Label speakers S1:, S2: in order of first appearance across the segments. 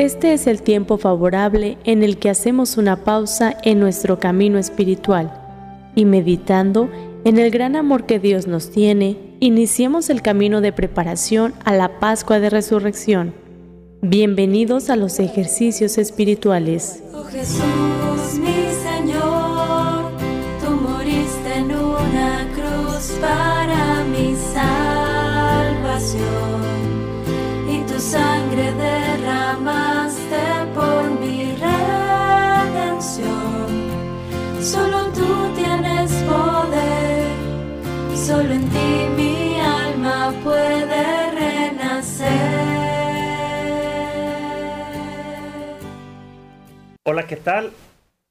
S1: Este es el tiempo favorable en el que hacemos una pausa en nuestro camino espiritual y meditando en el gran amor que Dios nos tiene, iniciemos el camino de preparación a la Pascua de Resurrección. Bienvenidos a los ejercicios espirituales.
S2: Oh
S3: Hola, ¿qué tal?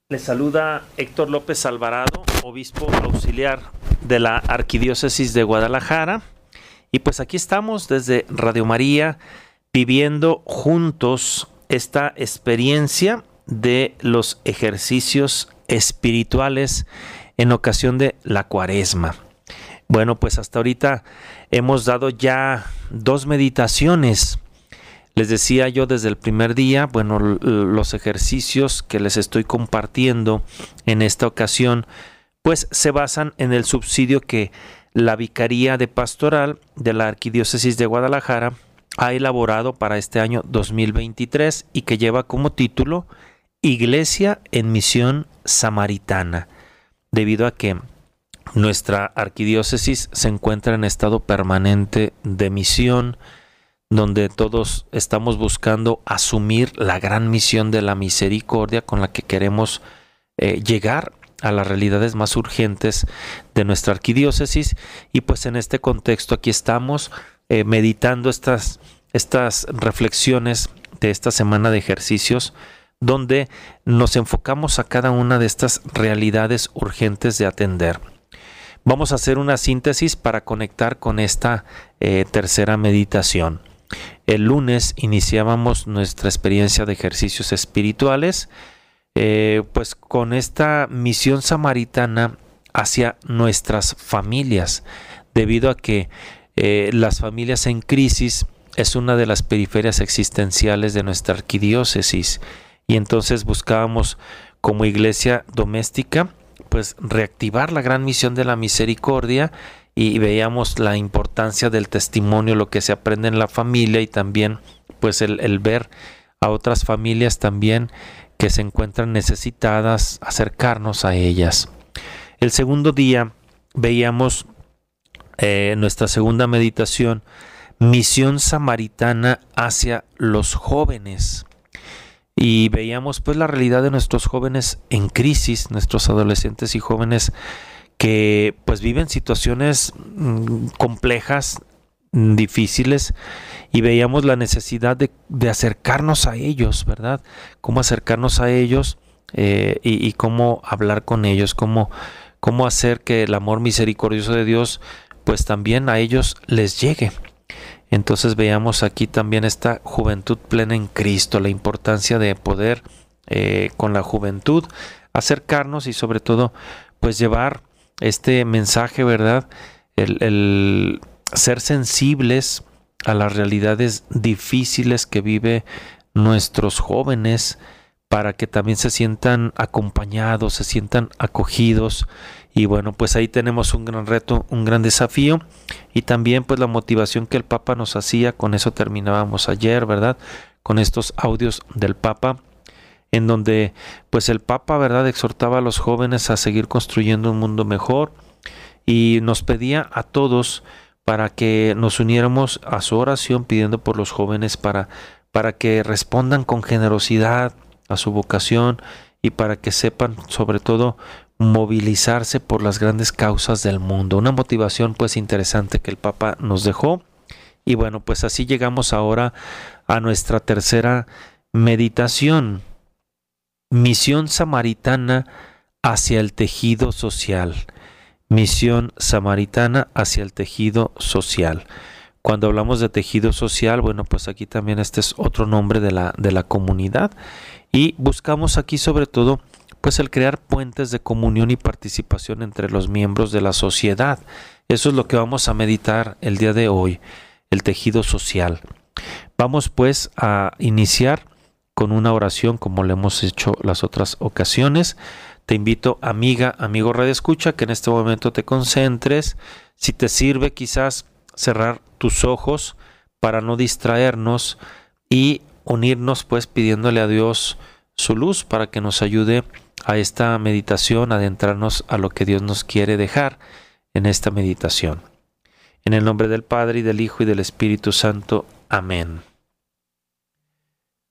S3: Les saluda Héctor López Alvarado, obispo auxiliar de la Arquidiócesis de Guadalajara. Y pues aquí estamos desde Radio María viviendo juntos esta experiencia de los ejercicios espirituales en ocasión de la cuaresma. Bueno, pues hasta ahorita hemos dado ya dos meditaciones. Les decía yo desde el primer día, bueno, los ejercicios que les estoy compartiendo en esta ocasión, pues se basan en el subsidio que la Vicaría de Pastoral de la Arquidiócesis de Guadalajara ha elaborado para este año 2023 y que lleva como título Iglesia en Misión Samaritana, debido a que nuestra arquidiócesis se encuentra en estado permanente de misión, donde todos estamos buscando asumir la gran misión de la misericordia con la que queremos eh, llegar a las realidades más urgentes de nuestra arquidiócesis y pues en este contexto aquí estamos eh, meditando estas, estas reflexiones de esta semana de ejercicios donde nos enfocamos a cada una de estas realidades urgentes de atender. Vamos a hacer una síntesis para conectar con esta eh, tercera meditación. El lunes iniciábamos nuestra experiencia de ejercicios espirituales, eh, pues con esta misión samaritana hacia nuestras familias, debido a que eh, las familias en crisis es una de las periferias existenciales de nuestra arquidiócesis. Y entonces buscábamos como iglesia doméstica pues reactivar la gran misión de la misericordia y veíamos la importancia del testimonio, lo que se aprende en la familia y también pues el, ver a otras familias también que se encuentran necesitadas, acercarnos a ellas. El segundo día veíamos eh, nuestra segunda meditación, misión samaritana hacia los jóvenes. Y veíamos pues la realidad de nuestros jóvenes en crisis, nuestros adolescentes y jóvenes que pues viven situaciones mm, complejas, mm, difíciles, y veíamos la necesidad de, acercarnos a ellos, ¿verdad? Cómo acercarnos a ellos eh, y, y cómo hablar con ellos, cómo, cómo hacer que el amor misericordioso de Dios pues también a ellos les llegue. Entonces veamos aquí también esta juventud plena en Cristo, la importancia de poder eh, con la juventud acercarnos y sobre todo pues llevar este mensaje, ¿verdad? El, ser sensibles a las realidades difíciles que vive nuestros jóvenes para que también se sientan acompañados, se sientan acogidos y bueno, pues ahí tenemos un gran reto, un gran desafío y también pues la motivación que el Papa nos hacía, con eso terminábamos ayer, ¿verdad? Con estos audios del Papa en donde pues el Papa, ¿verdad?, exhortaba a los jóvenes a seguir construyendo un mundo mejor y nos pedía a todos para que nos uniéramos a su oración pidiendo por los jóvenes para para que respondan con generosidad a su vocación y para que sepan sobre todo movilizarse por las grandes causas del mundo. Una motivación pues interesante que el Papa nos dejó. Y bueno, pues así llegamos ahora a nuestra tercera meditación. Misión samaritana hacia el tejido social. Misión samaritana hacia el tejido social. Cuando hablamos de tejido social, bueno, pues aquí también este es otro nombre de la, de la comunidad. Y buscamos aquí sobre todo pues el crear puentes de comunión y participación entre los miembros de la sociedad. Eso es lo que vamos a meditar el día de hoy, el tejido social. Vamos pues a iniciar con una oración como le hemos hecho las otras ocasiones. Te invito, amiga, amigo Radio Escucha, que en este momento te concentres. Si te sirve, quizás cerrar tus ojos para no distraernos y unirnos, pues pidiéndole a Dios su luz para que nos ayude a esta meditación, adentrarnos a lo que Dios nos quiere dejar en esta meditación. En el nombre del Padre y del Hijo y del Espíritu Santo. Amén.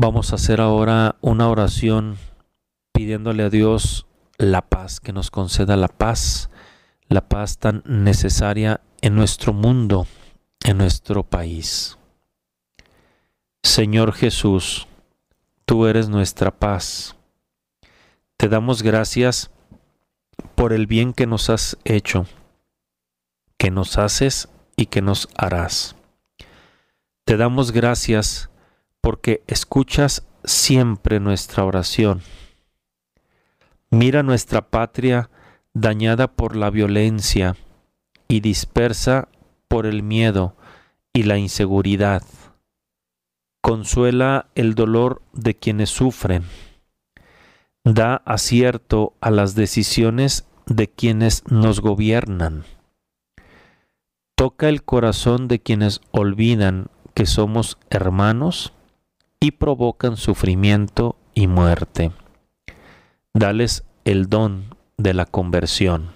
S3: Vamos a hacer ahora una oración pidiéndole a Dios la paz, que nos conceda la paz, la paz tan necesaria en nuestro mundo, en nuestro país. Señor Jesús, tú eres nuestra paz. Te damos gracias por el bien que nos has hecho, que nos haces y que nos harás. Te damos gracias porque escuchas siempre nuestra oración. Mira nuestra patria dañada por la violencia y dispersa por el miedo y la inseguridad. Consuela el dolor de quienes sufren. Da acierto a las decisiones de quienes nos gobiernan. Toca el corazón de quienes olvidan que somos hermanos y provocan sufrimiento y muerte. Dales el don de la conversión.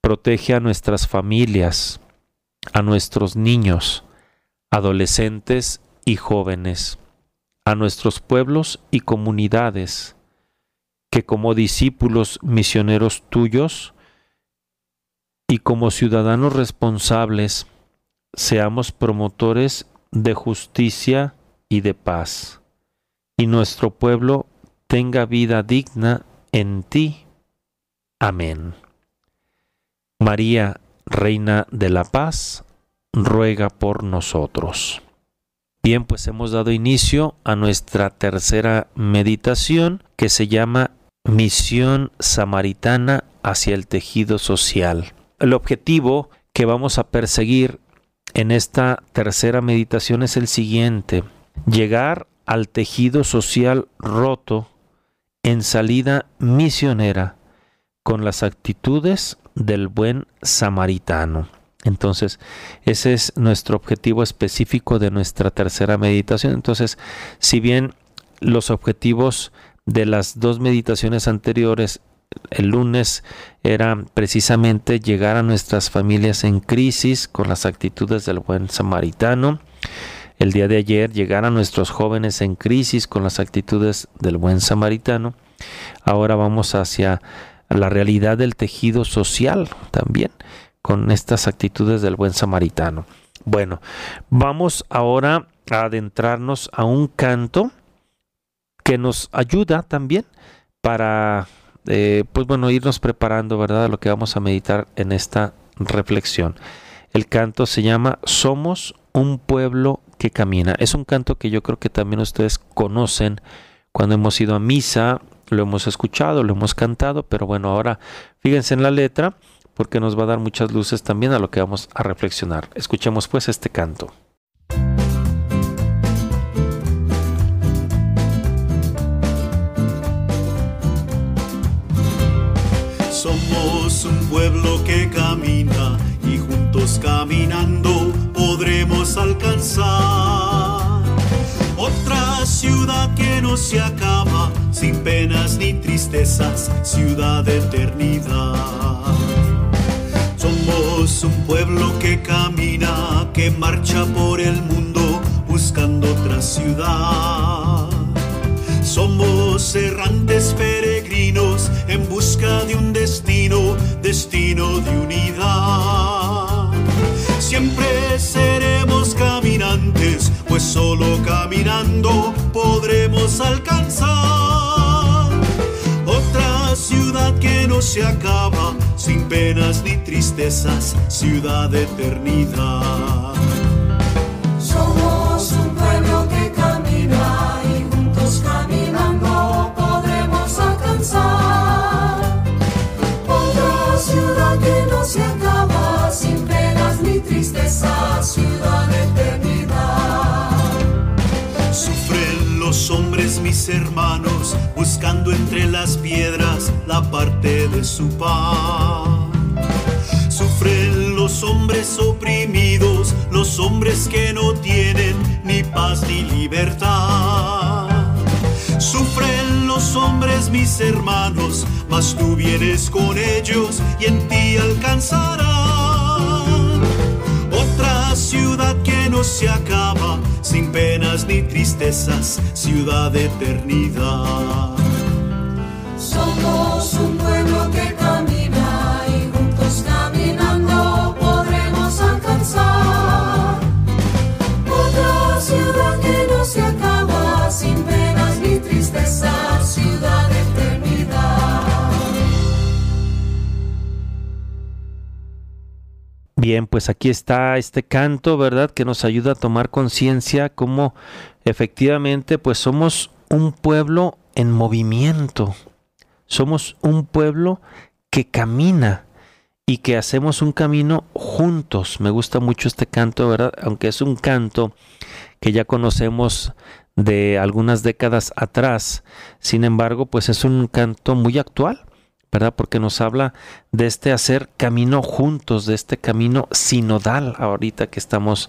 S3: Protege a nuestras familias, a nuestros niños, adolescentes y jóvenes, a nuestros pueblos y comunidades, que como discípulos misioneros tuyos y como ciudadanos responsables seamos promotores de justicia y de paz, y nuestro pueblo tenga vida digna en ti. Amén. María, Reina de la Paz, ruega por nosotros. Bien, pues hemos dado inicio a nuestra tercera meditación que se llama Misión Samaritana hacia el tejido social. El objetivo que vamos a perseguir en esta tercera meditación es el siguiente, llegar al tejido social roto en salida misionera con las actitudes del buen samaritano. Entonces, ese es nuestro objetivo específico de nuestra tercera meditación. Entonces, si bien los objetivos de las dos meditaciones anteriores el lunes era precisamente llegar a nuestras familias en crisis con las actitudes del buen samaritano. El día de ayer llegar a nuestros jóvenes en crisis con las actitudes del buen samaritano. Ahora vamos hacia la realidad del tejido social también con estas actitudes del buen samaritano. Bueno, vamos ahora a adentrarnos a un canto que nos ayuda también para eh, pues bueno, irnos preparando, ¿verdad? Lo que vamos a meditar en esta reflexión. El canto se llama Somos un pueblo que camina. Es un canto que yo creo que también ustedes conocen cuando hemos ido a misa, lo hemos escuchado, lo hemos cantado, pero bueno, ahora fíjense en la letra porque nos va a dar muchas luces también a lo que vamos a reflexionar. Escuchemos pues este canto.
S4: Somos un pueblo que camina y juntos caminando alcanzar otra ciudad que no se acaba, sin penas ni tristezas, ciudad de eternidad. Somos un pueblo que camina, que marcha por el mundo buscando otra ciudad. Somos errantes peregrinos en busca de un destino, destino de unidad. Siempre caminantes, pues solo caminando podremos alcanzar otra ciudad que no se acaba, sin penas ni tristezas, ciudad de eternidad.
S2: Somos un pueblo que camina y juntos caminando podremos alcanzar otra ciudad que no se acaba, sin penas ni tristezas,
S4: mis hermanos, buscando entre las piedras la parte de su pan. Sufren los hombres oprimidos, los hombres que no tienen ni paz ni libertad. Sufren los hombres, mis hermanos, mas tú vienes con ellos y en ti alcanzarán. Se acaba, sin penas ni tristezas, ciudad eternidad.
S2: Somos un pueblo
S3: Bien, pues aquí está este canto, ¿verdad? Que nos ayuda a tomar conciencia cómo efectivamente pues somos un pueblo en movimiento. Somos un pueblo que camina y que hacemos un camino juntos. Me gusta mucho este canto, ¿verdad? Aunque es un canto que ya conocemos de algunas décadas atrás. Sin embargo, pues es un canto muy actual, ¿verdad? Porque nos habla de este hacer camino juntos, de este camino sinodal, ahorita que estamos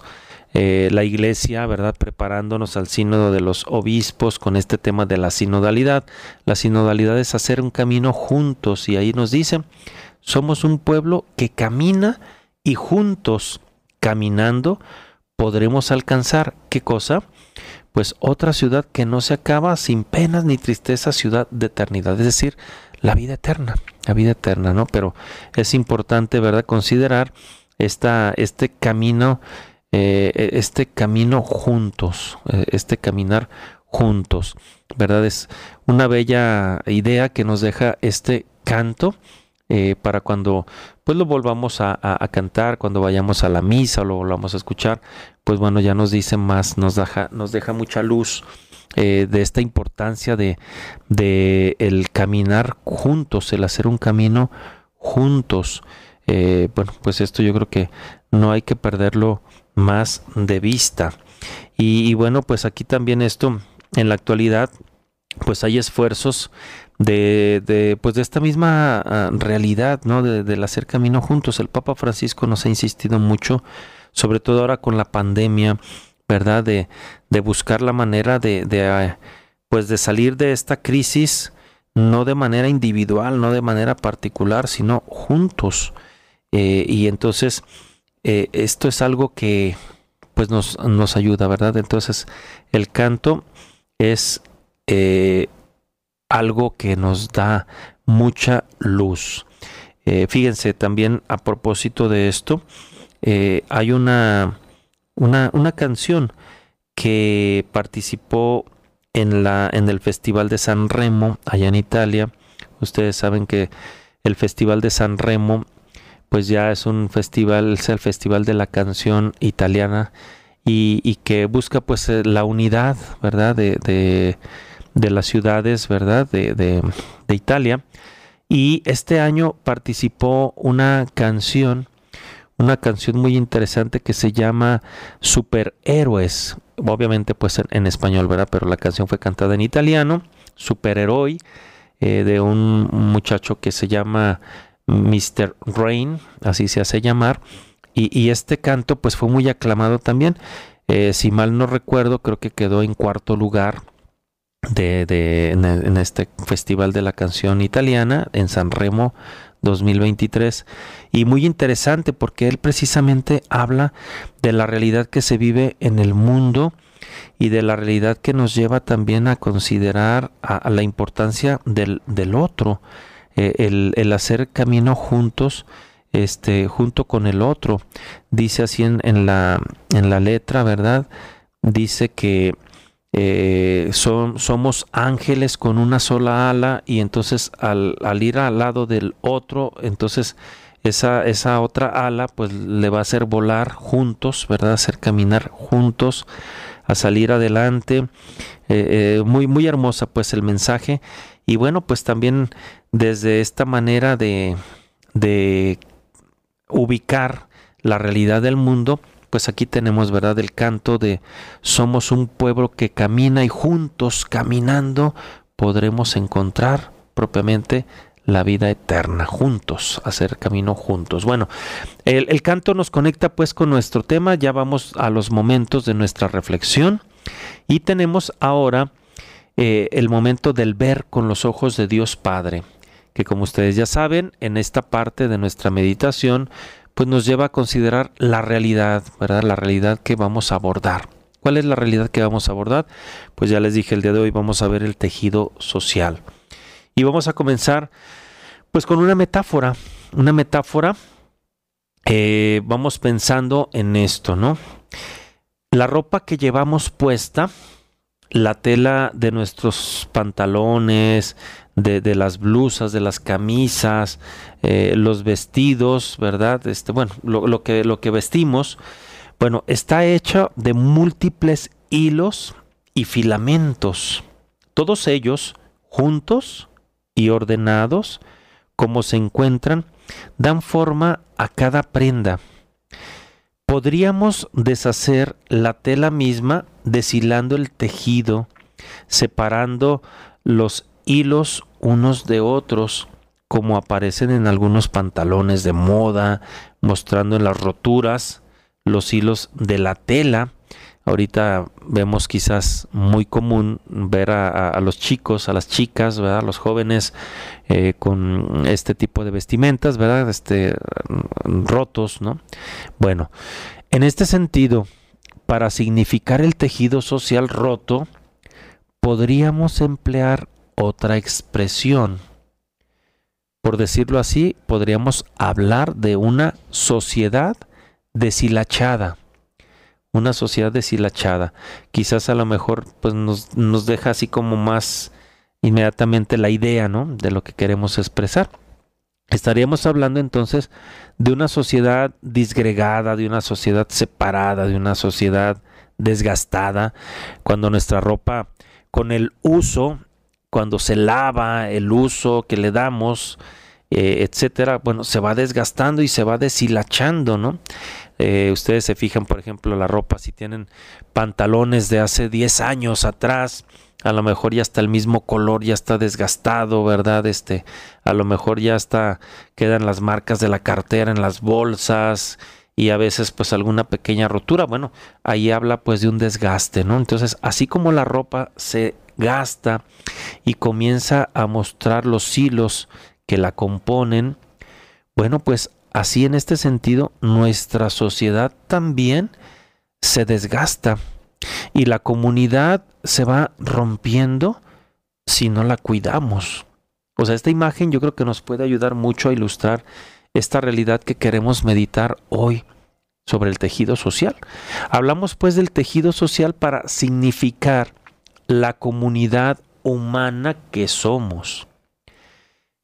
S3: eh, la iglesia, ¿verdad? Preparándonos al sínodo de los obispos con este tema de la sinodalidad. La sinodalidad es hacer un camino juntos y ahí nos dice, somos un pueblo que camina y juntos, caminando, podremos alcanzar, ¿qué cosa? Pues otra ciudad que no se acaba sin penas ni tristeza, ciudad de eternidad, es decir, la vida eterna, la vida eterna, ¿no? Pero es importante, ¿verdad?, considerar esta, este camino, eh, este camino juntos, eh, este caminar juntos, ¿verdad? Es una bella idea que nos deja este canto eh, para cuando pues lo volvamos a cantar, cuando vayamos a la misa o lo volvamos a escuchar, pues bueno, ya nos dice más, nos deja, nos deja mucha luz eh, de esta importancia de, de el caminar juntos, el hacer un camino juntos. Eh, bueno, pues esto yo creo que no hay que perderlo más de vista. Y, bueno, pues aquí también esto, en la actualidad, pues hay esfuerzos de, de, pues de esta misma ah, realidad, ¿no? De, del hacer camino juntos. El Papa Francisco nos ha insistido mucho, sobre todo ahora con la pandemia, ¿verdad? De, de buscar la manera de, ah, pues de salir de esta crisis, no de manera individual, no de manera particular, sino juntos. Eh, y entonces, eh, esto es algo que pues nos, nos ayuda, ¿verdad? Entonces, el canto es eh, algo que nos da mucha luz. Fíjense, también a propósito de esto, hay una, una, una canción que participó en, la, en el Festival de San Remo, allá en Italia. Ustedes saben que el Festival de San Remo, pues ya es un festival, es el Festival de la Canción Italiana y, que busca pues eh, la unidad, ¿verdad? De, de, de las ciudades, ¿verdad? De, de, de Italia. Y este año participó una canción, una canción muy interesante que se llama Superhéroes. Obviamente pues en, español, ¿verdad? Pero la canción fue cantada en italiano, Superhéroe, eh, de un muchacho que se llama Mr. Rain, así se hace llamar. Y, este canto pues fue muy aclamado también. Eh, si mal no recuerdo, creo que quedó en cuarto lugar de, en, en este Festival de la Canción Italiana en San Remo 2023 y muy interesante porque él precisamente habla de la realidad que se vive en el mundo y de la realidad que nos lleva también a considerar la importancia del, del otro, eh, el, el hacer camino juntos, este, junto con el otro. Dice así en la, en la letra, ¿verdad? Dice que eh, son, somos ángeles con una sola ala y entonces al, al, ir al lado del otro, entonces esa, esa otra ala pues le va a hacer volar juntos, ¿verdad? Hacer caminar juntos, a salir adelante. Eh, muy, muy hermosa pues el mensaje. Y bueno, pues también desde esta manera de, de ubicar la realidad del mundo, pues aquí tenemos, ¿verdad? El canto de somos un pueblo que camina y juntos caminando podremos encontrar propiamente la vida eterna, juntos, hacer camino juntos. Bueno, el, canto nos conecta pues con nuestro tema, ya vamos a los momentos de nuestra reflexión y tenemos ahora eh, el momento del ver con los ojos de Dios Padre, que como ustedes ya saben, en esta parte de nuestra meditación, pues nos lleva a considerar la realidad, ¿verdad? La realidad que vamos a abordar. ¿Cuál es la realidad que vamos a abordar? Pues ya les dije el día de hoy vamos a ver el tejido social. Y vamos a comenzar pues con una metáfora, una metáfora, eh, vamos pensando en esto, ¿no? La ropa que llevamos puesta, la tela de nuestros pantalones, de, las blusas, de las camisas, eh, los vestidos, ¿verdad? Este, bueno, lo, que, lo que vestimos, bueno, está hecho de múltiples hilos y filamentos, todos ellos juntos y ordenados, como se encuentran, dan forma a cada prenda. Podríamos deshacer la tela misma deshilando el tejido, separando los hilos unos de otros, como aparecen en algunos pantalones de moda, mostrando en las roturas los hilos de la tela. Ahorita vemos quizás muy común ver a, los chicos, a las chicas, ¿verdad? a los jóvenes eh, con este tipo de vestimentas, ¿verdad? Este, rotos, ¿no? Bueno, en este sentido, para significar el tejido social roto, podríamos emplear otra expresión. Por decirlo así, podríamos hablar de una sociedad deshilachada. Una sociedad deshilachada. Quizás a lo mejor pues nos, nos deja así como más inmediatamente la idea, ¿no? De lo que queremos expresar. Estaríamos hablando entonces de una sociedad disgregada, de una sociedad separada, de una sociedad desgastada, cuando nuestra ropa con el uso cuando se lava, el uso que le damos, eh, etcétera, bueno, se va desgastando y se va deshilachando, ¿no? Eh, ustedes se fijan, por ejemplo, la ropa, si tienen pantalones de hace 10 años atrás, a lo mejor ya está el mismo color, ya está desgastado, ¿verdad? Este, a lo mejor ya está, quedan las marcas de la cartera en las bolsas y a veces pues alguna pequeña rotura. Bueno, ahí habla pues de un desgaste, ¿no? Entonces, así como la ropa se gasta y comienza a mostrar los hilos que la componen, bueno, pues así en este sentido nuestra sociedad también se desgasta y la comunidad se va rompiendo si no la cuidamos. O sea, esta imagen yo creo que nos puede ayudar mucho a ilustrar esta realidad que queremos meditar hoy sobre el tejido social. Hablamos pues del tejido social para significar la comunidad humana que somos.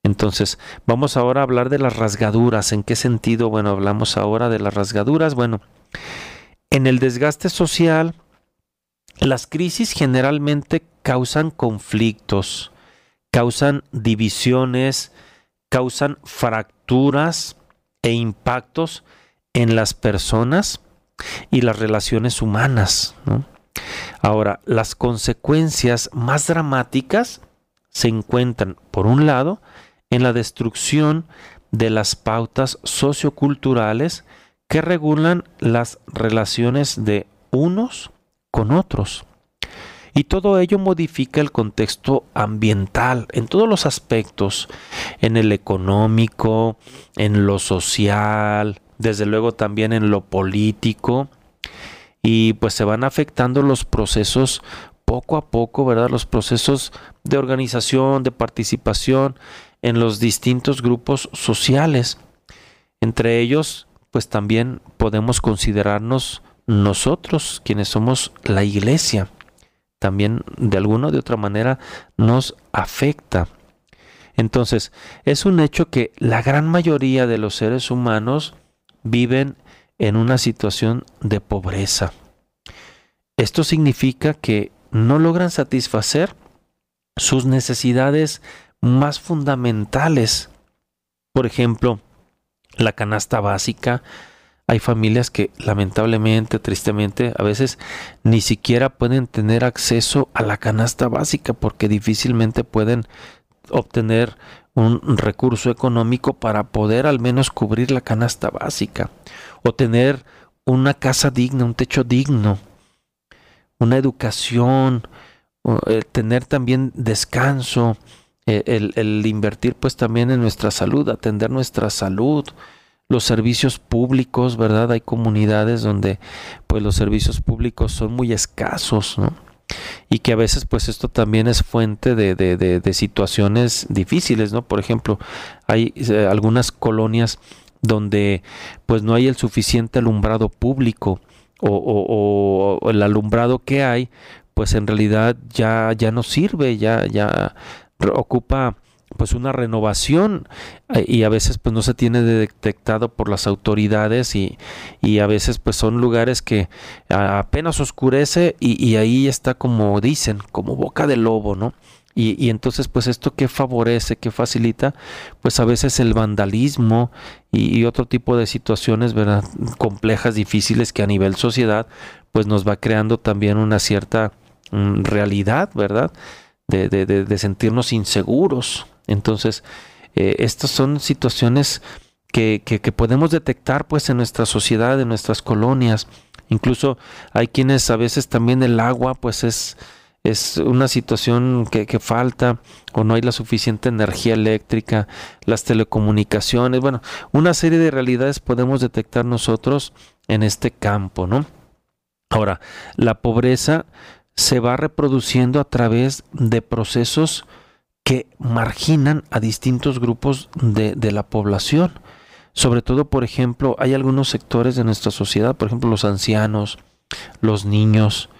S3: Entonces, vamos ahora a hablar de las rasgaduras. ¿En qué sentido? Bueno, hablamos ahora de las rasgaduras. Bueno, en el desgaste social, las crisis generalmente causan conflictos, causan divisiones, causan fracturas e impactos en las personas y las relaciones humanas. ¿no? Ahora, las consecuencias más dramáticas se encuentran, por un lado, en la destrucción de las pautas socioculturales que regulan las relaciones de unos con otros. Y todo ello modifica el contexto ambiental en todos los aspectos, en el económico, en lo social, desde luego también en lo político, y pues se van afectando los procesos poco a poco, ¿verdad? Los procesos de organización, de participación en los distintos grupos sociales. Entre ellos, pues también podemos considerarnos nosotros, quienes somos la iglesia. también de alguna o de otra manera nos afecta. Entonces, es un hecho que la gran mayoría de los seres humanos viven en una situación de pobreza. Esto significa que no logran satisfacer sus necesidades más fundamentales. Por ejemplo, la canasta básica. Hay familias que lamentablemente, tristemente, a veces ni siquiera pueden tener acceso a la canasta básica porque difícilmente pueden obtener un recurso económico para poder al menos cubrir la canasta básica o tener una casa digna, un techo digno, una educación, eh, tener también descanso, eh, el, invertir pues también en nuestra salud, atender nuestra salud, los servicios públicos, ¿verdad? Hay comunidades donde pues los servicios públicos son muy escasos, ¿no? y que a veces pues esto también es fuente de, de, de, situaciones difíciles, ¿no? Por ejemplo, hay eh, algunas colonias donde pues no hay el suficiente alumbrado público o, o, el alumbrado que hay pues en realidad ya, ya no sirve, ya, ya ocupa pues una renovación eh, y a veces pues no se tiene detectado por las autoridades y, y a veces pues son lugares que apenas oscurece y, y, ahí está como dicen, como boca de lobo, ¿no? Y, y, entonces pues esto que favorece, que facilita, pues a veces el vandalismo y, otro tipo de situaciones, ¿verdad? Complejas, difíciles que a nivel sociedad pues nos va creando también una cierta mm, realidad, ¿verdad? De, de, de, de sentirnos inseguros, entonces, eh, estas son situaciones que, que, podemos detectar pues en nuestra sociedad, en nuestras colonias. Incluso hay quienes a veces también el agua pues es, es una situación que, que, falta o no hay la suficiente energía eléctrica, las telecomunicaciones, bueno, una serie de realidades podemos detectar nosotros en este campo, ¿no? Ahora, la pobreza se va reproduciendo a través de procesos que marginan a distintos grupos de, de, la población. Sobre todo, por ejemplo, hay algunos sectores de nuestra sociedad, por ejemplo, los ancianos, los niños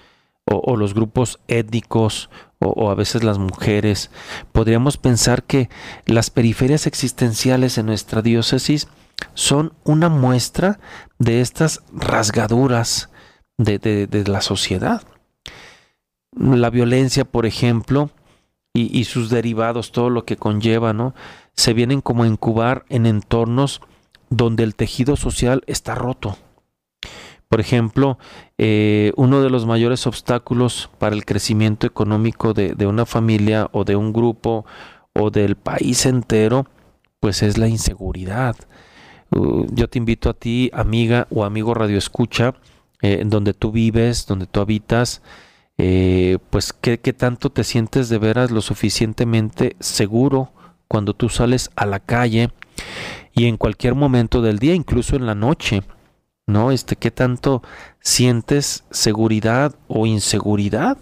S3: o, los grupos étnicos o, a veces las mujeres. Podríamos pensar que las periferias existenciales en nuestra diócesis son una muestra de estas rasgaduras de, de, la sociedad. La violencia, por ejemplo, y, y, sus derivados, todo lo que conlleva, ¿no? Se vienen como a incubar en entornos donde el tejido social está roto. Por ejemplo, eh, uno de los mayores obstáculos para el crecimiento económico de, una familia o de un grupo o del país entero, pues es la inseguridad. Uh, yo te invito a ti, amiga o amigo Radio Escucha, eh, donde tú vives, donde tú habitas, eh, pues ¿qué, ¿qué, tanto te sientes de veras lo suficientemente seguro cuando tú sales a la calle y en cualquier momento del día, incluso en la noche, ¿no? Este, ¿qué tanto sientes seguridad o inseguridad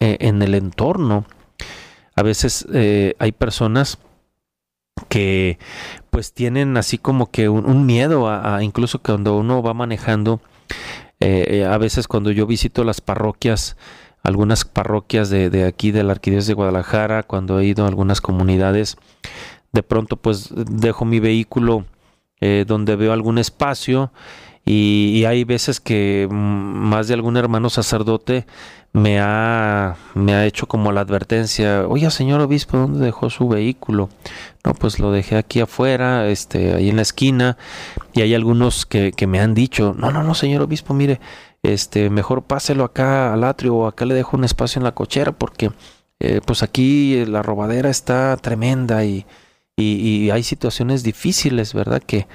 S3: eh, en el entorno? A veces eh, hay personas que pues tienen así como que un, miedo a, incluso cuando uno va manejando, eh, a veces cuando yo visito las parroquias, algunas parroquias de, de aquí de la Arquidiócesis de Guadalajara, cuando he ido a algunas comunidades, de pronto pues dejo mi vehículo eh, donde veo algún espacio y, y, hay veces que más de algún hermano sacerdote me ha, me ha hecho como la advertencia, oye señor obispo, ¿dónde dejó su vehículo? No, pues lo dejé aquí afuera, este, ahí en la esquina, y hay algunos que, que me han dicho, no, no, no, señor obispo, mire, este, mejor páselo acá al atrio o acá le dejo un espacio en la cochera porque eh, pues aquí la robadera está tremenda y, y, y, hay situaciones difíciles, ¿verdad? Que,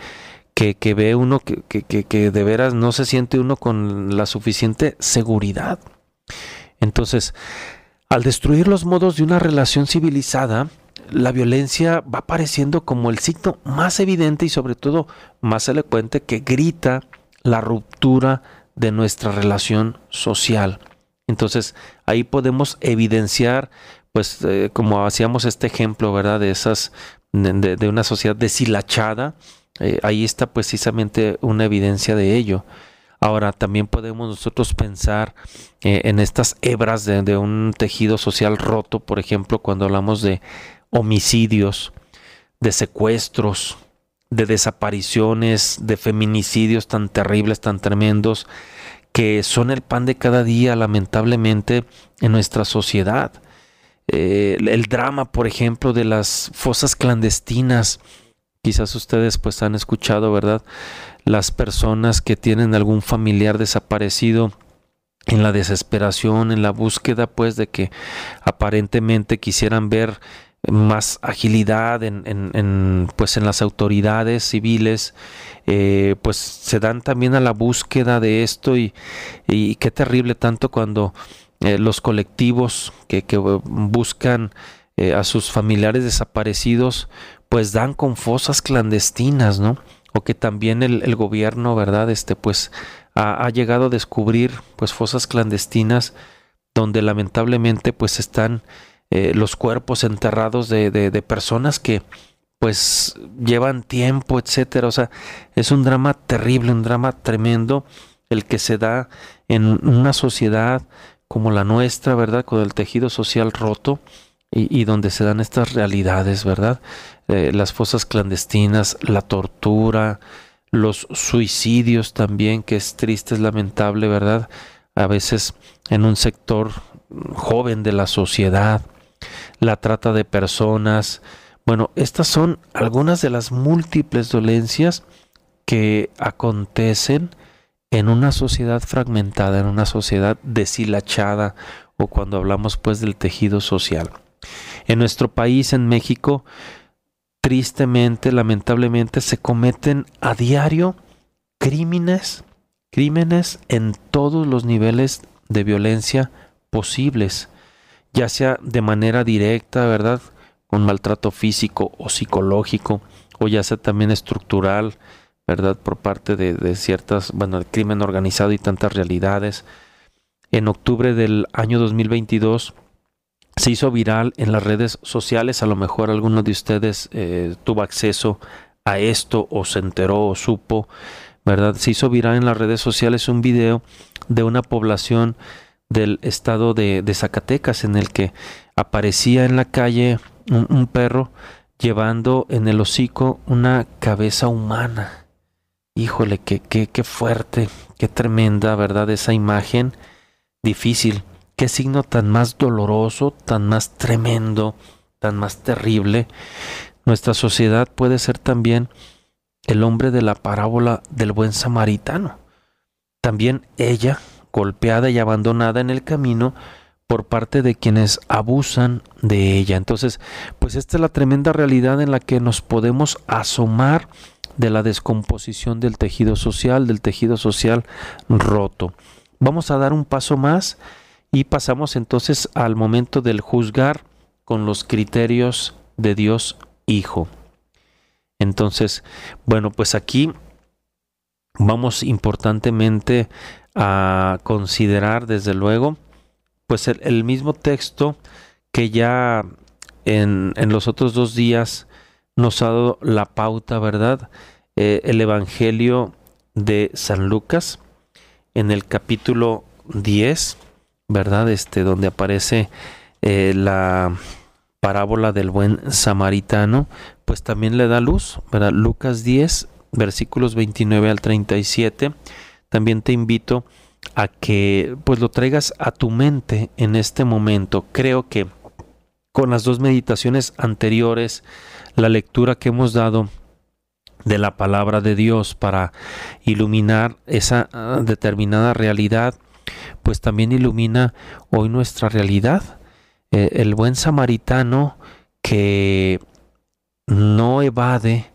S3: que, ve uno que, que, que de veras no se siente uno con la suficiente seguridad. Entonces, al destruir los modos de una relación civilizada, la violencia va apareciendo como el signo más evidente y sobre todo más elocuente que grita la ruptura de nuestra relación social. Entonces ahí podemos evidenciar, pues eh, como hacíamos este ejemplo, ¿verdad? De esas, de, de una sociedad deshilachada, eh, ahí está precisamente una evidencia de ello. Ahora, también podemos nosotros pensar eh, en estas hebras de, un tejido social roto, por ejemplo, cuando hablamos de homicidios, de secuestros, de desapariciones, de feminicidios tan terribles, tan tremendos, que son el pan de cada día, lamentablemente, en nuestra sociedad. Eh, el drama, por ejemplo, de las fosas clandestinas. Quizás ustedes pues han escuchado, ¿verdad? las personas que tienen algún familiar desaparecido en la desesperación, en la búsqueda pues de que aparentemente quisieran ver más agilidad en, pues en las autoridades civiles eh, pues se dan también a la búsqueda de esto y, y qué terrible tanto cuando eh, los colectivos que, que buscan eh, a sus familiares desaparecidos pues dan con fosas clandestinas no o que también el, gobierno, ¿verdad? Este, pues ha, llegado a descubrir pues fosas clandestinas donde lamentablemente pues están eh, los cuerpos enterrados de, de, personas que pues llevan tiempo, etcétera. O sea, es un drama terrible, un drama tremendo el que se da en una sociedad como la nuestra, ¿verdad? Con el tejido social roto y, donde se dan estas realidades, ¿verdad? Eh, las fosas clandestinas, la tortura, los suicidios también, que es triste, es lamentable, ¿verdad? A veces en un sector joven de la sociedad, la trata de personas. Bueno, estas son algunas de las múltiples dolencias que acontecen en una sociedad fragmentada, en una sociedad deshilachada o cuando hablamos pues del tejido social. En nuestro país, en México, tristemente, lamentablemente, se cometen a diario crímenes, crímenes en todos los niveles de violencia posibles, ya sea de manera directa, ¿verdad? Con maltrato físico o psicológico, o ya sea también estructural, ¿verdad? Por parte de, ciertas, bueno, el crimen organizado y tantas realidades. En octubre del año 2022, se hizo viral en las redes sociales, a lo mejor alguno de ustedes eh, tuvo acceso a esto o se enteró o supo, ¿verdad? Se hizo viral en las redes sociales un video de una población del estado de, Zacatecas en el que aparecía en la calle un, perro llevando en el hocico una cabeza humana. Híjole, qué, qué, qué fuerte, qué tremenda, ¿verdad? Esa imagen difícil qué signo tan más doloroso, tan más tremendo, tan más terrible. Nuestra sociedad puede ser también el hombre de la parábola del buen samaritano. También ella, golpeada y abandonada en el camino por parte de quienes abusan de ella. Entonces, pues esta es la tremenda realidad en la que nos podemos asomar de la descomposición del tejido social, del tejido social roto. Vamos a dar un paso más y pasamos entonces al momento del juzgar con los criterios de Dios Hijo. Entonces, bueno, pues aquí vamos importantemente a considerar desde luego pues el, mismo texto que ya en, los otros dos días nos ha dado la pauta, ¿verdad? Eh, el Evangelio de San Lucas en el capítulo 10 ¿verdad? Este, donde aparece eh, la parábola del buen samaritano, pues también le da luz, ¿verdad? Lucas 10, versículos 29 al 37. También te invito a que pues lo traigas a tu mente en este momento. Creo que con las dos meditaciones anteriores, la lectura que hemos dado de la palabra de Dios para iluminar esa ah, determinada realidad, pues también ilumina hoy nuestra realidad. Eh, el buen samaritano que no evade,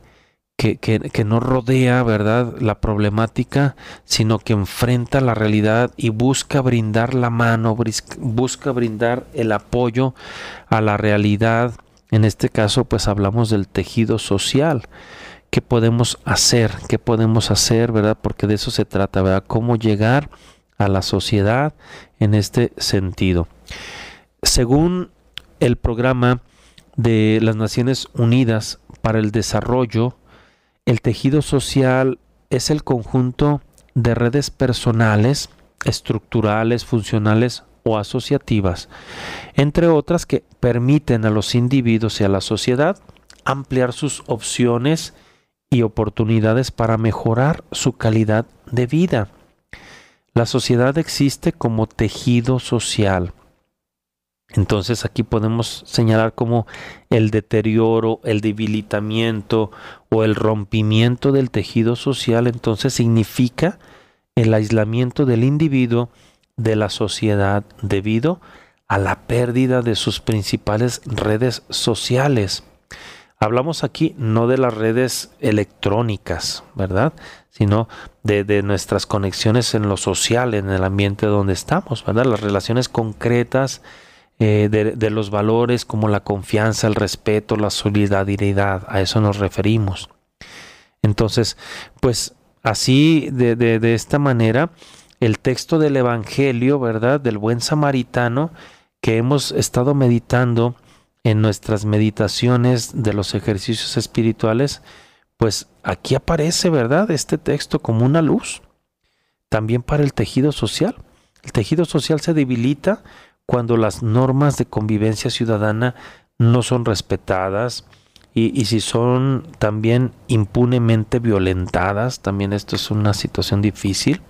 S3: que, que, no rodea, ¿verdad?, la problemática, sino que enfrenta la realidad y busca brindar la mano, busca brindar el apoyo a la realidad. En este caso, pues hablamos del tejido social. ¿Qué podemos hacer? ¿Qué podemos hacer, verdad? Porque de eso se trata, ¿verdad? Cómo llegar la sociedad en este sentido. Según el programa de las Naciones Unidas para el Desarrollo, el tejido social es el conjunto de redes personales, estructurales, funcionales o asociativas, entre otras que permiten a los individuos y a la sociedad ampliar sus opciones y oportunidades para mejorar su calidad de vida. La sociedad existe como tejido social. Entonces aquí podemos señalar como el deterioro, el debilitamiento o el rompimiento del tejido social, entonces significa el aislamiento del individuo de la sociedad debido a la pérdida de sus principales redes sociales. Hablamos aquí no de las redes electrónicas, ¿verdad? Sino de, nuestras conexiones en lo social, en el ambiente donde estamos, ¿verdad? Las relaciones concretas eh, de, de, los valores como la confianza, el respeto, la solidaridad, a eso nos referimos. Entonces, pues así, de, de esta manera, el texto del Evangelio, ¿verdad? Del buen samaritano que hemos estado meditando, en nuestras meditaciones de los ejercicios espirituales, pues aquí aparece, ¿verdad? Este texto como una luz. También para el tejido social. El tejido social se debilita cuando las normas de convivencia ciudadana no son respetadas y, y, si son también impunemente violentadas, también esto es una situación difícil.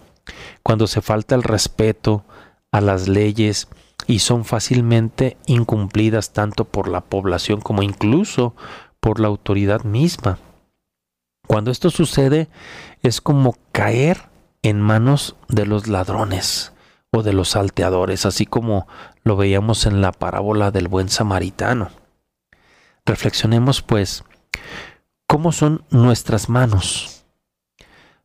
S3: Cuando se falta el respeto a las leyes, y son fácilmente incumplidas tanto por la población como incluso por la autoridad misma. Cuando esto sucede es como caer en manos de los ladrones o de los salteadores, así como lo veíamos en la parábola del buen samaritano. Reflexionemos pues, ¿cómo son nuestras manos?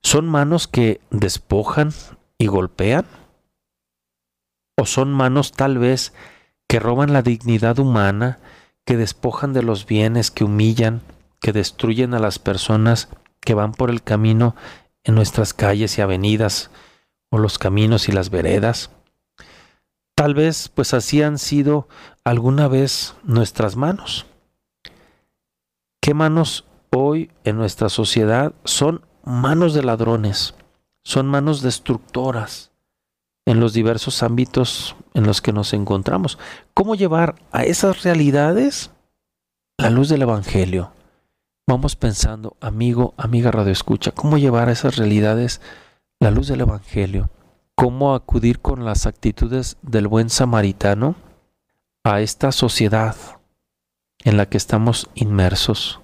S3: ¿Son manos que despojan y golpean? O son manos tal vez que roban la dignidad humana, que despojan de los bienes, que humillan, que destruyen a las personas que van por el camino en nuestras calles y avenidas, o los caminos y las veredas. Tal vez pues así han sido alguna vez nuestras manos. ¿Qué manos hoy en nuestra sociedad son manos de ladrones? Son manos destructoras en los diversos ámbitos en los que nos encontramos. ¿Cómo llevar a esas realidades la luz del Evangelio? Vamos pensando, amigo, amiga Radio Escucha, ¿cómo llevar a esas realidades la luz del Evangelio? ¿Cómo acudir con las actitudes del buen samaritano a esta sociedad en la que estamos inmersos?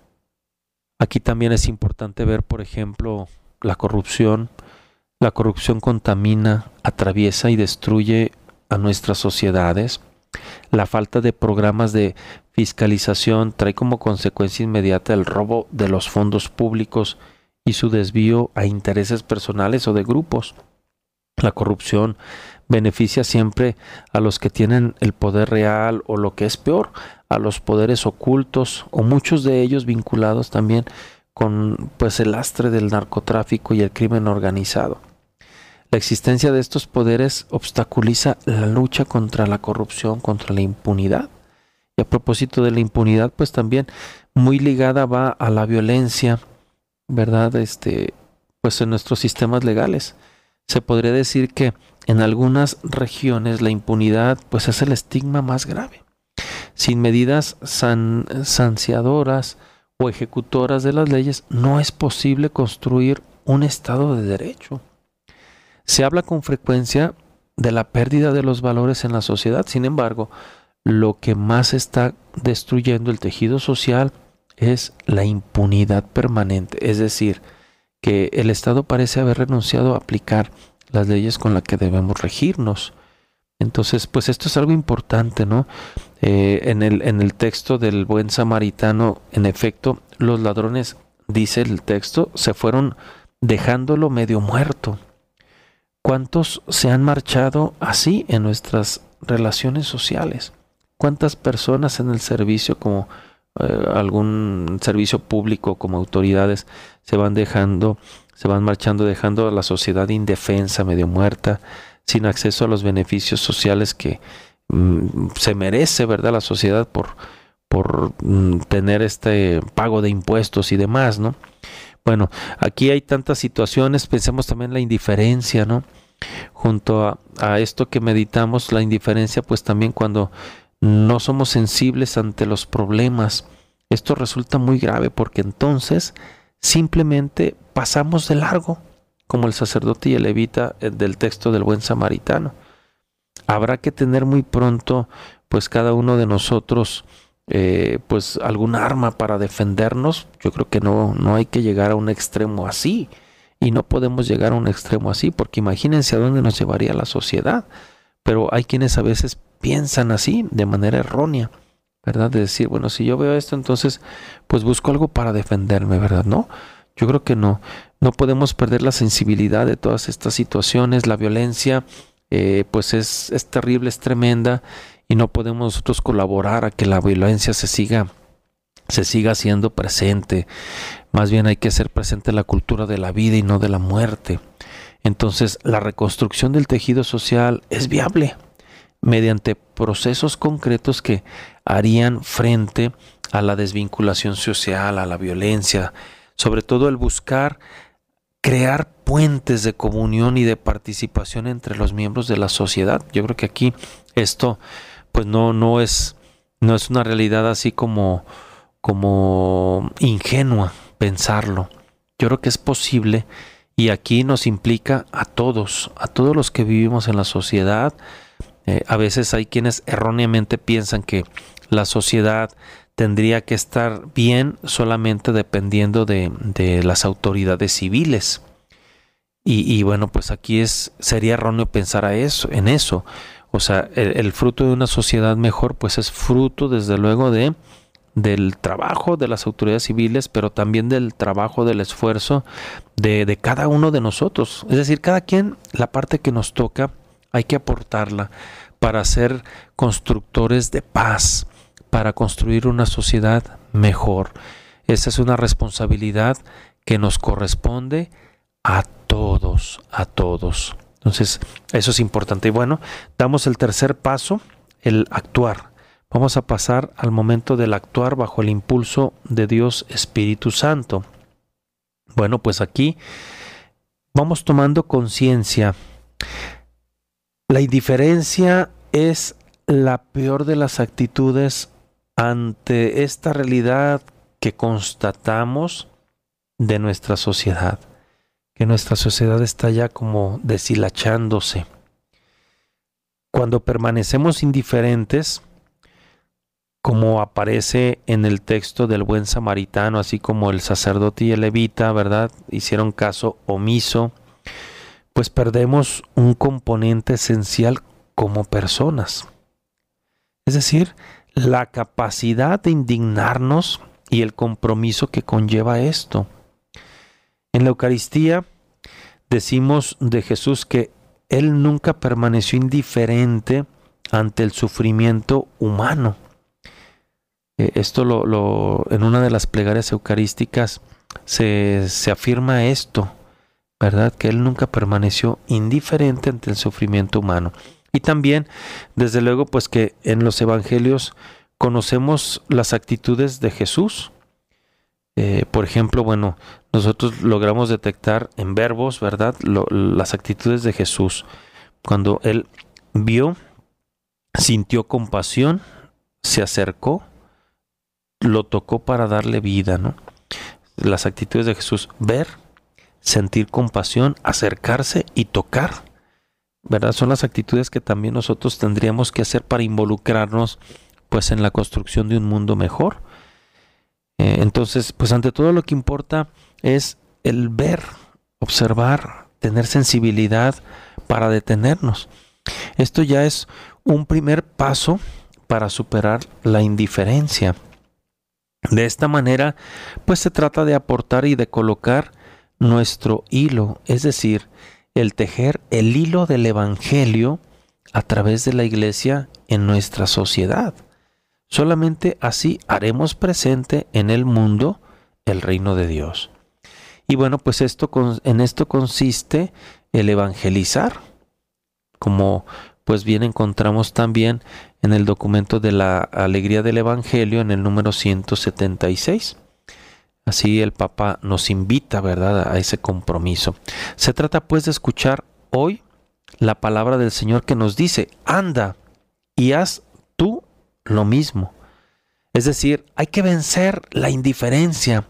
S3: Aquí también es importante ver, por ejemplo, la corrupción, la corrupción contamina, atraviesa y destruye a nuestras sociedades. La falta de programas de fiscalización trae como consecuencia inmediata el robo de los fondos públicos y su desvío a intereses personales o de grupos. La corrupción beneficia siempre a los que tienen el poder real o lo que es peor, a los poderes ocultos o muchos de ellos vinculados también con pues el lastre del narcotráfico y el crimen organizado. La existencia de estos poderes obstaculiza la lucha contra la corrupción, contra la impunidad. Y a propósito de la impunidad, pues también muy ligada va a la violencia, ¿verdad? Este, pues en nuestros sistemas legales. Se podría decir que en algunas regiones la impunidad pues es el estigma más grave. Sin medidas sanciadoras o ejecutoras de las leyes no es posible construir un estado de derecho. Se habla con frecuencia de la pérdida de los valores en la sociedad, sin embargo, lo que más está destruyendo el tejido social es la impunidad permanente, es decir, que el Estado parece haber renunciado a aplicar las leyes con las que debemos regirnos. Entonces, pues esto es algo importante, ¿no? Eh, en, el, en el texto del buen samaritano, en efecto, los ladrones, dice el texto, se fueron dejándolo medio muerto. ¿Cuántos se han marchado así en nuestras relaciones sociales? ¿Cuántas personas en el servicio, como eh, algún servicio público, como autoridades, se van dejando, se van marchando, dejando a la sociedad indefensa, medio muerta, sin acceso a los beneficios sociales que mm, se merece, ¿verdad? La sociedad por, por mm, tener este pago de impuestos y demás, ¿no? Bueno, aquí hay tantas situaciones, pensemos también en la indiferencia, ¿no? Junto a, a esto que meditamos, la indiferencia, pues también cuando no somos sensibles ante los problemas, esto resulta muy grave porque entonces simplemente pasamos de largo, como el sacerdote y el levita eh, del texto del buen samaritano. Habrá que tener muy pronto, pues cada uno de nosotros, eh, pues algún arma para defendernos. Yo creo que no, no hay que llegar a un extremo así. Y no podemos llegar a un extremo así, porque imagínense a dónde nos llevaría la sociedad. Pero hay quienes a veces piensan así, de manera errónea. ¿verdad? De decir, bueno, si yo veo esto, entonces pues busco algo para defenderme, ¿verdad? No, yo creo que no. No podemos perder la sensibilidad de todas estas situaciones. La violencia, eh, pues es, es terrible, es tremenda y no podemos nosotros colaborar a que la violencia se siga se siga haciendo presente. Más bien hay que hacer presente la cultura de la vida y no de la muerte. Entonces, la reconstrucción del tejido social es viable mediante procesos concretos que harían frente a la desvinculación social, a la violencia, sobre todo el buscar crear puentes de comunión y de participación entre los miembros de la sociedad. Yo creo que aquí esto pues no, no es no es una realidad así como como ingenua pensarlo. Yo creo que es posible y aquí nos implica a todos, a todos los que vivimos en la sociedad, eh, a veces hay quienes erróneamente piensan que la sociedad tendría que estar bien solamente dependiendo de, las autoridades civiles. Y, bueno, pues aquí es, sería erróneo pensar a eso, en eso. O sea, el, fruto de una sociedad mejor, pues es fruto, desde luego, de del trabajo de las autoridades civiles, pero también del trabajo, del esfuerzo de, de cada uno de nosotros. Es decir, cada quien, la parte que nos toca, hay que aportarla para ser constructores de paz, para construir una sociedad mejor. Esa es una responsabilidad que nos corresponde a todos, a todos. Entonces, eso es importante. Y bueno, damos el tercer paso, el actuar. Vamos a pasar al momento del actuar bajo el impulso de Dios Espíritu Santo. Bueno, pues aquí vamos tomando conciencia la indiferencia es la peor de las actitudes ante esta realidad que constatamos de nuestra sociedad, que nuestra sociedad está ya como deshilachándose. Cuando permanecemos indiferentes, como aparece en el texto del buen samaritano, así como el sacerdote y el levita, ¿verdad? Hicieron caso omiso pues perdemos un componente esencial como personas. Es decir, la capacidad de indignarnos y el compromiso que conlleva esto. En la Eucaristía decimos de Jesús que Él nunca permaneció indiferente ante el sufrimiento humano. Eh, esto lo, en una de las plegarias eucarísticas se, se afirma esto, ¿verdad? Que Él nunca permaneció indiferente ante el sufrimiento humano. Y también, desde luego, pues que en los evangelios conocemos las actitudes de Jesús. Eh, por ejemplo, bueno, nosotros logramos detectar en verbos, ¿verdad? las actitudes de Jesús. Cuando Él vio, sintió compasión, se acercó, lo tocó para darle vida, ¿no? Las actitudes de Jesús, ver, sentir compasión, acercarse y tocar. ¿Verdad? Son las actitudes que también nosotros tendríamos que hacer para involucrarnos pues en la construcción de un mundo mejor. Eh, entonces, pues ante todo lo que importa es el ver, observar, tener sensibilidad para detenernos. Esto ya es un primer paso para superar la indiferencia. De esta manera, pues se trata de aportar y de colocar nuestro hilo, es decir, el tejer el hilo del Evangelio a través de la iglesia en nuestra sociedad. Solamente así haremos presente en el mundo el reino de Dios. Y bueno, pues esto en esto consiste el evangelizar, como pues bien encontramos también en el documento de la alegría del evangelio en el número 176. Así el Papa nos invita, ¿verdad?, a ese compromiso. Se trata pues de escuchar hoy la palabra del Señor que nos dice, anda y haz tú lo mismo. Es decir, hay que vencer la indiferencia.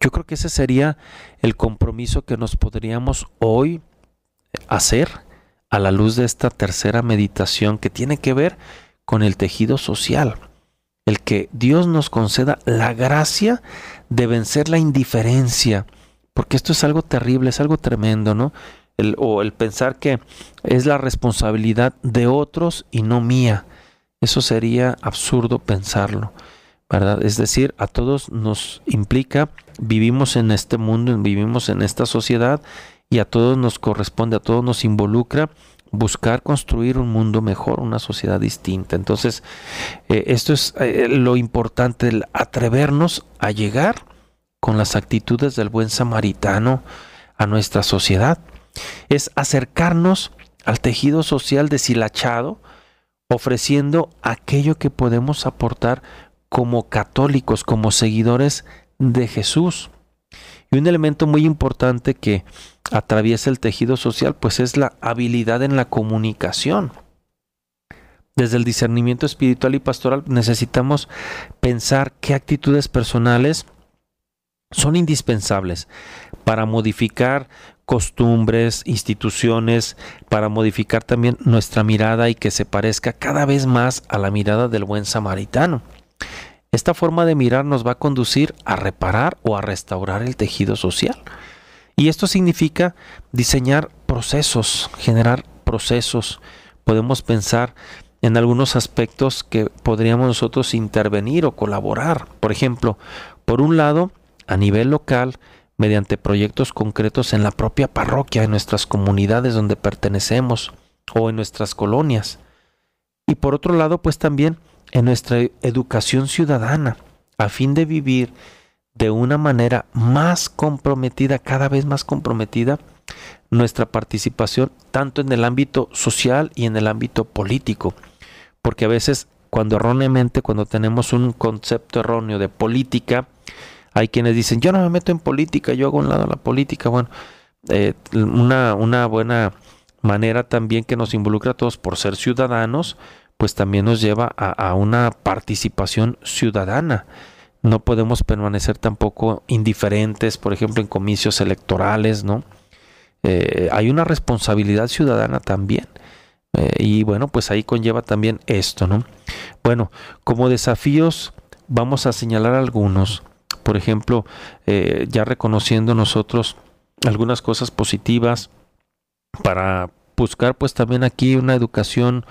S3: Yo creo que ese sería el compromiso que nos podríamos hoy hacer a la luz de esta tercera meditación que tiene que ver con el tejido social. El que Dios nos conceda la gracia de vencer la indiferencia, porque esto es algo terrible, es algo tremendo, ¿no? o el pensar que es la responsabilidad de otros y no mía. Eso sería absurdo pensarlo. ¿verdad? Es decir, a todos nos implica, vivimos en este mundo, vivimos en esta sociedad y a todos nos corresponde, a todos nos involucra buscar construir un mundo mejor, una sociedad distinta. Entonces, eh, esto es eh, lo importante, el atrevernos a llegar con las actitudes del buen samaritano a nuestra sociedad. Es acercarnos al tejido social deshilachado, ofreciendo aquello que podemos aportar como católicos, como seguidores de Jesús. Y un elemento muy importante que atraviesa el tejido social, pues es la habilidad en la comunicación. Desde el discernimiento espiritual y pastoral necesitamos pensar qué actitudes personales son indispensables para modificar costumbres, instituciones, para modificar también nuestra mirada y que se parezca cada vez más a la mirada del buen samaritano. Esta forma de mirar nos va a conducir a reparar o a restaurar el tejido social. Y esto significa diseñar procesos, generar procesos. Podemos pensar en algunos aspectos que podríamos nosotros intervenir o colaborar. Por ejemplo, por un lado, a nivel local, mediante proyectos concretos en la propia parroquia, en nuestras comunidades donde pertenecemos o en nuestras colonias. Y por otro lado, pues también en nuestra educación ciudadana a fin de vivir de una manera más comprometida, cada vez más comprometida, nuestra participación tanto en el ámbito social y en el ámbito político. Porque a veces cuando erróneamente, cuando tenemos un concepto erróneo de política, hay quienes dicen, yo no me meto en política, yo hago un lado la política. Bueno, eh, una, una buena manera también que nos involucra a todos por ser ciudadanos, pues también nos lleva a, una participación ciudadana. No podemos permanecer tampoco indiferentes, por ejemplo, en comicios electorales, ¿no? Eh, hay una responsabilidad ciudadana también. Eh, y bueno, pues ahí conlleva también esto, ¿no? Bueno, como desafíos vamos a señalar algunos. Por ejemplo, eh, ya reconociendo nosotros algunas cosas positivas para buscar pues también aquí una educación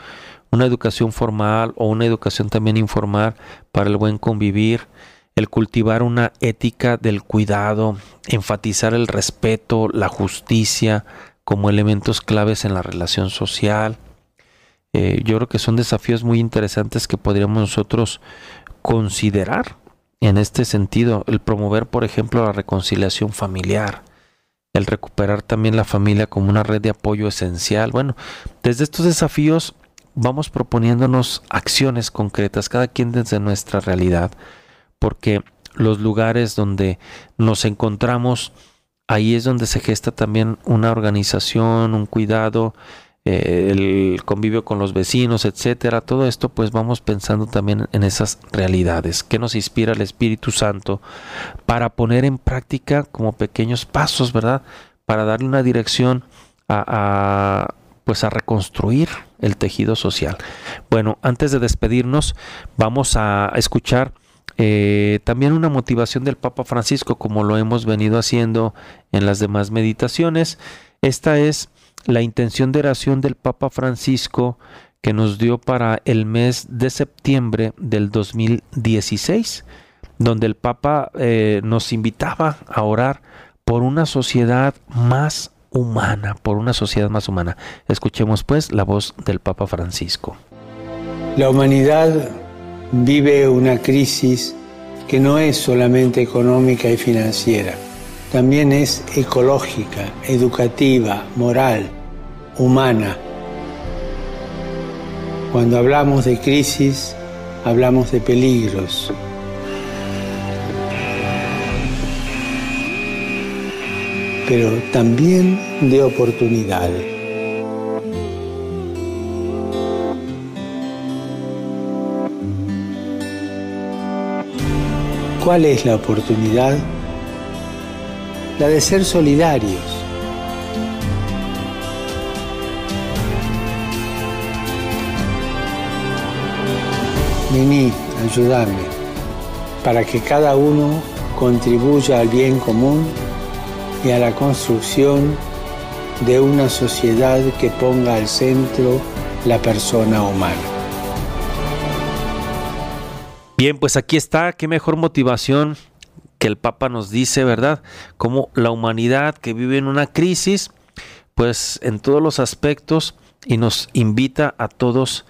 S3: una educación formal o una educación también informal para el buen convivir, el cultivar una ética del cuidado, enfatizar el respeto, la justicia como elementos claves en la relación social. Eh, yo creo que son desafíos muy interesantes que podríamos nosotros considerar en este sentido, el promover, por ejemplo, la reconciliación familiar, el recuperar también la familia como una red de apoyo esencial. Bueno, desde estos desafíos vamos proponiéndonos acciones concretas, cada quien desde nuestra realidad, porque los lugares donde nos encontramos, ahí es donde se gesta también una organización, un cuidado, eh, el convivio con los vecinos, etcétera. Todo esto, pues vamos pensando también en esas realidades. que nos inspira el Espíritu Santo para poner en práctica como pequeños pasos, verdad? Para darle una dirección a pues a reconstruir el tejido social. Bueno, antes de despedirnos, vamos a escuchar eh, también una motivación del Papa Francisco, como lo hemos venido haciendo en las demás meditaciones. Esta es la intención de oración del Papa Francisco que nos dio para el mes de septiembre del 2016, donde el Papa eh, nos invitaba a orar por una sociedad más humana, por una sociedad más humana. Escuchemos pues la voz del Papa Francisco.
S5: La humanidad vive una crisis que no es solamente económica y financiera, también es ecológica, educativa, moral, humana. Cuando hablamos de crisis, hablamos de peligros. pero también de oportunidad. ¿Cuál es la oportunidad? La de ser solidarios. Vení, ayúdame, para que cada uno contribuya al bien común y a la construcción de una sociedad que ponga al centro la persona humana.
S3: Bien, pues aquí está, qué mejor motivación que el Papa nos dice, ¿verdad? Como la humanidad que vive en una crisis, pues en todos los aspectos y nos invita a todos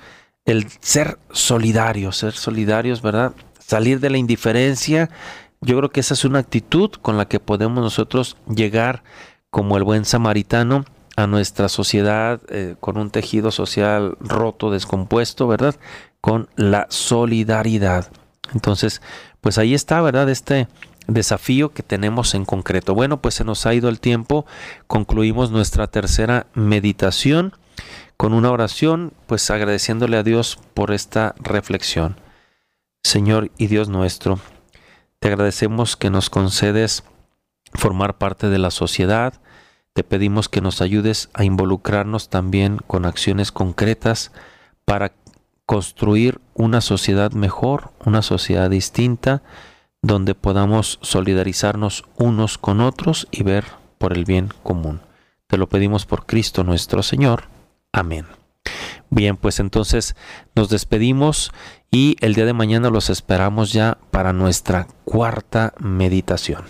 S3: el ser solidarios, ser solidarios, ¿verdad? Salir de la indiferencia. Yo creo que esa es una actitud con la que podemos nosotros llegar como el buen samaritano a nuestra sociedad eh, con un tejido social roto, descompuesto, ¿verdad? con la solidaridad. Entonces, pues ahí está, ¿verdad? Este desafío que tenemos en concreto. Bueno, pues se nos ha ido el tiempo. Concluimos nuestra tercera meditación con una oración, pues agradeciéndole a Dios por esta reflexión. Señor y Dios nuestro, te agradecemos que nos concedes formar parte de la sociedad. Te pedimos que nos ayudes a involucrarnos también con acciones concretas para construir una sociedad mejor, una sociedad distinta, donde podamos solidarizarnos unos con otros y ver por el bien común. Te lo pedimos por Cristo nuestro Señor. Amén. Bien, pues entonces nos despedimos y el día de mañana los esperamos ya para nuestra cuarta meditación.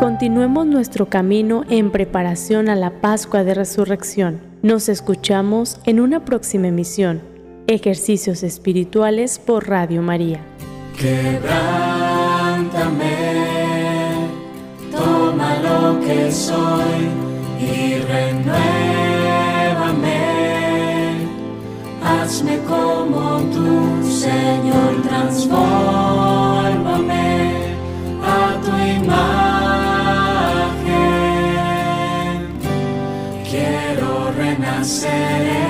S1: Continuemos nuestro camino en preparación a la Pascua de Resurrección. Nos escuchamos en una próxima emisión. Ejercicios espirituales por Radio María.
S2: Quebrántame, toma lo que soy y renuévame. Hazme como tu Señor, transfórmame a tu imagen. en